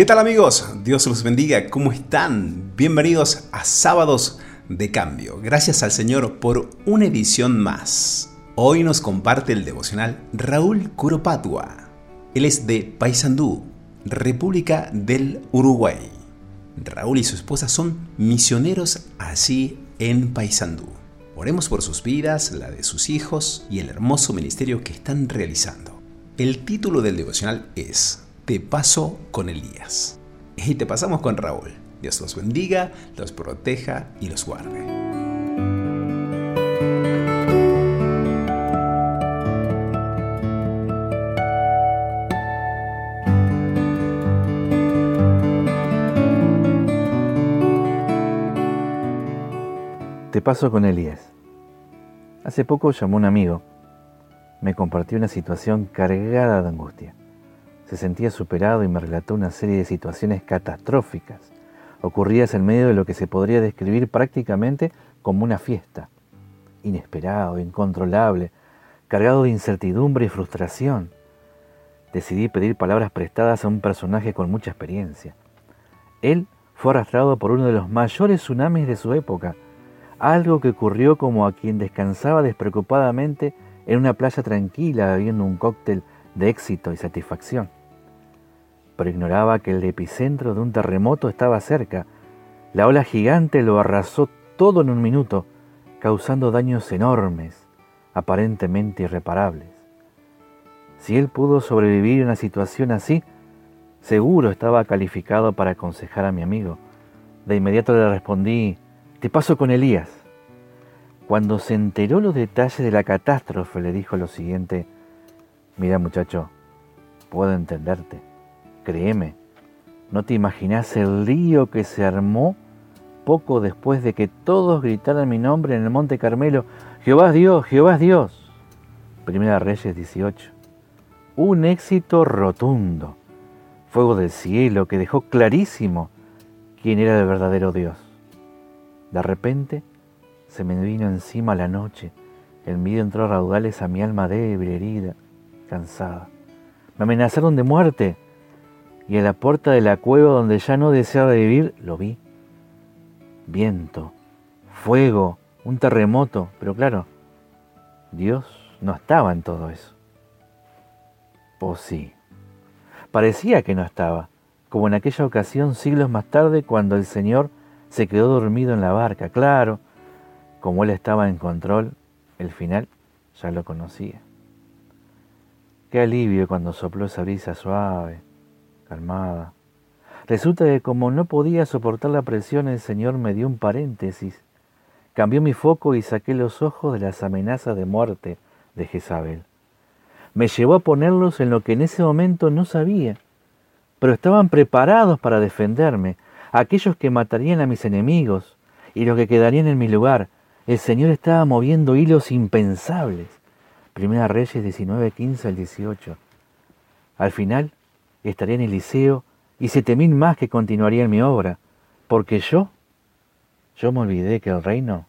¿Qué tal amigos? Dios los bendiga. ¿Cómo están? Bienvenidos a Sábados de Cambio. Gracias al Señor por una edición más. Hoy nos comparte el devocional Raúl Curopatua. Él es de Paysandú, República del Uruguay. Raúl y su esposa son misioneros así en Paysandú. Oremos por sus vidas, la de sus hijos y el hermoso ministerio que están realizando. El título del devocional es te paso con Elías. Y te pasamos con Raúl. Dios los bendiga, los proteja y los guarde. Te paso con Elías. Hace poco llamó un amigo. Me compartió una situación cargada de angustia se sentía superado y me relató una serie de situaciones catastróficas, ocurridas en medio de lo que se podría describir prácticamente como una fiesta, inesperado, incontrolable, cargado de incertidumbre y frustración. Decidí pedir palabras prestadas a un personaje con mucha experiencia. Él fue arrastrado por uno de los mayores tsunamis de su época, algo que ocurrió como a quien descansaba despreocupadamente en una playa tranquila bebiendo un cóctel de éxito y satisfacción pero ignoraba que el epicentro de un terremoto estaba cerca. La ola gigante lo arrasó todo en un minuto, causando daños enormes, aparentemente irreparables. Si él pudo sobrevivir a una situación así, seguro estaba calificado para aconsejar a mi amigo. De inmediato le respondí, te paso con Elías. Cuando se enteró los detalles de la catástrofe, le dijo lo siguiente, mira muchacho, puedo entenderte. Créeme, no te imaginas el lío que se armó poco después de que todos gritaran mi nombre en el Monte Carmelo, Jehová Dios, Jehová Dios. Primera Reyes 18. Un éxito rotundo, fuego del cielo que dejó clarísimo quién era el verdadero Dios. De repente se me vino encima la noche, el miedo entró a raudales a mi alma débil, herida, cansada. Me amenazaron de muerte y en la puerta de la cueva donde ya no deseaba vivir, lo vi. Viento, fuego, un terremoto, pero claro, Dios no estaba en todo eso. ¿O sí? Parecía que no estaba, como en aquella ocasión siglos más tarde cuando el Señor se quedó dormido en la barca. Claro, como Él estaba en control, el final ya lo conocía. Qué alivio cuando sopló esa brisa suave, Resulta que como no podía soportar la presión, el Señor me dio un paréntesis. Cambió mi foco y saqué los ojos de las amenazas de muerte de Jezabel. Me llevó a ponerlos en lo que en ese momento no sabía, pero estaban preparados para defenderme, aquellos que matarían a mis enemigos y los que quedarían en mi lugar. El Señor estaba moviendo hilos impensables. Primera Reyes 19, 15 al 18. Al final, estaría en el liceo y siete mil más que continuarían mi obra, porque yo, yo me olvidé que el reino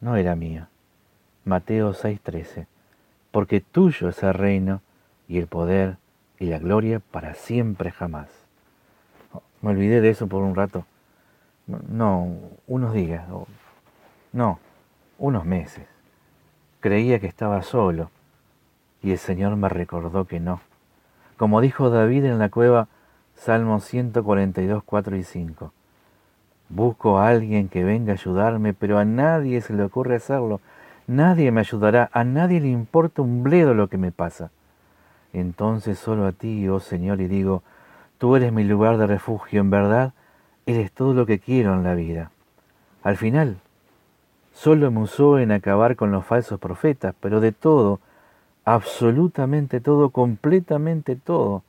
no era mío. Mateo 6:13, porque tuyo es el reino y el poder y la gloria para siempre jamás. Me olvidé de eso por un rato. No, unos días, no, unos meses. Creía que estaba solo y el Señor me recordó que no como dijo David en la cueva, Salmo 142, 4 y 5. Busco a alguien que venga a ayudarme, pero a nadie se le ocurre hacerlo. Nadie me ayudará, a nadie le importa un bledo lo que me pasa. Entonces solo a ti, oh Señor, y digo, tú eres mi lugar de refugio, en verdad, eres todo lo que quiero en la vida. Al final, solo me usó en acabar con los falsos profetas, pero de todo, absolutamente todo, completamente todo,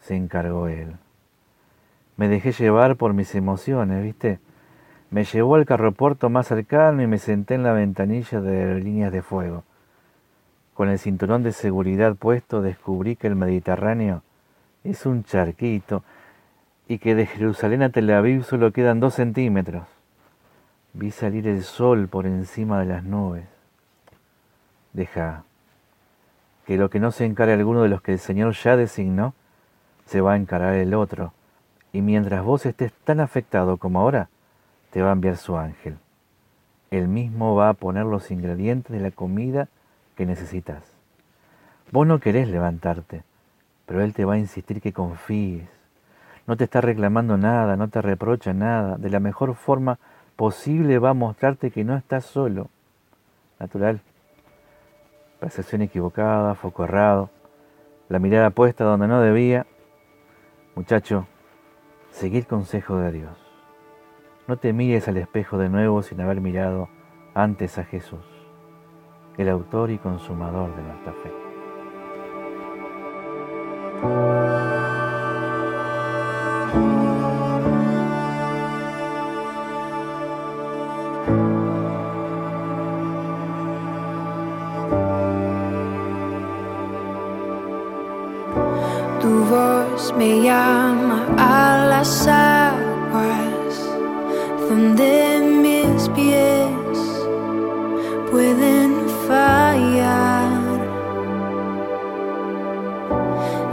se encargó él. Me dejé llevar por mis emociones, ¿viste? Me llevó al carropuerto más cercano y me senté en la ventanilla de líneas de fuego. Con el cinturón de seguridad puesto descubrí que el Mediterráneo es un charquito y que de Jerusalén a Tel Aviv solo quedan dos centímetros. Vi salir el sol por encima de las nubes. Deja que lo que no se encare alguno de los que el Señor ya designó, se va a encarar el otro. Y mientras vos estés tan afectado como ahora, te va a enviar su ángel. Él mismo va a poner los ingredientes de la comida que necesitas. Vos no querés levantarte, pero Él te va a insistir que confíes. No te está reclamando nada, no te reprocha nada. De la mejor forma posible va a mostrarte que no estás solo. Natural. Percepción equivocada, foco errado, la mirada puesta donde no debía. Muchacho, seguí el consejo de Dios. No te mires al espejo de nuevo sin haber mirado antes a Jesús, el autor y consumador de nuestra fe. Me llama a las aguas donde mis pies pueden fallar.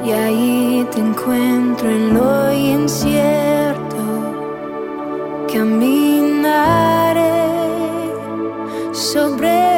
Y ahí te encuentro en lo incierto, caminaré sobre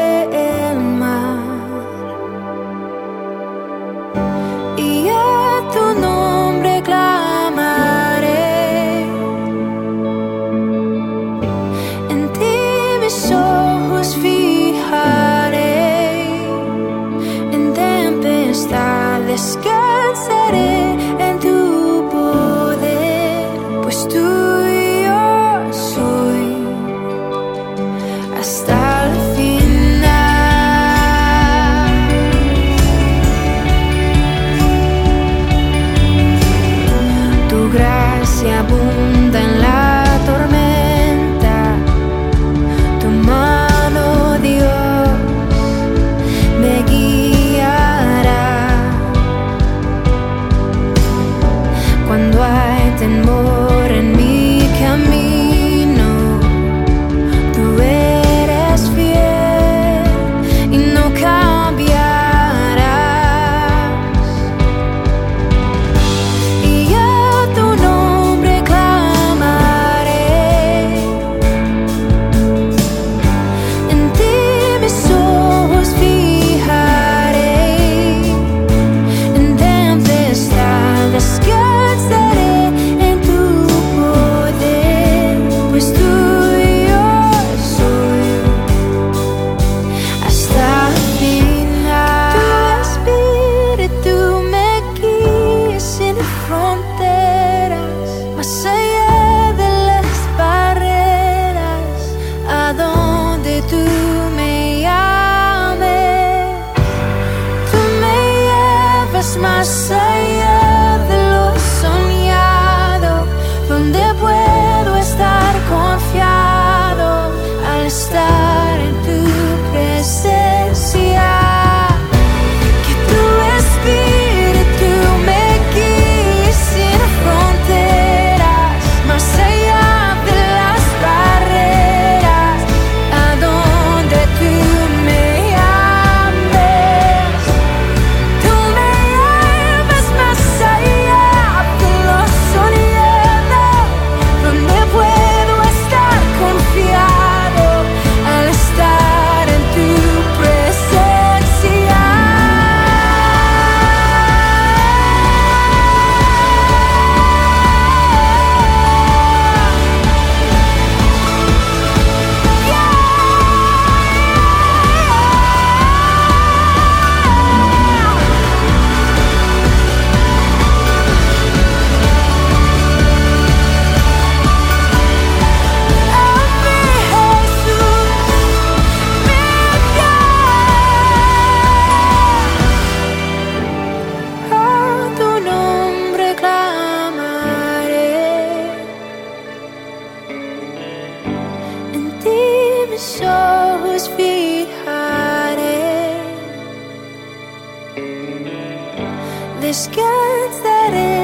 stop. wish gets that it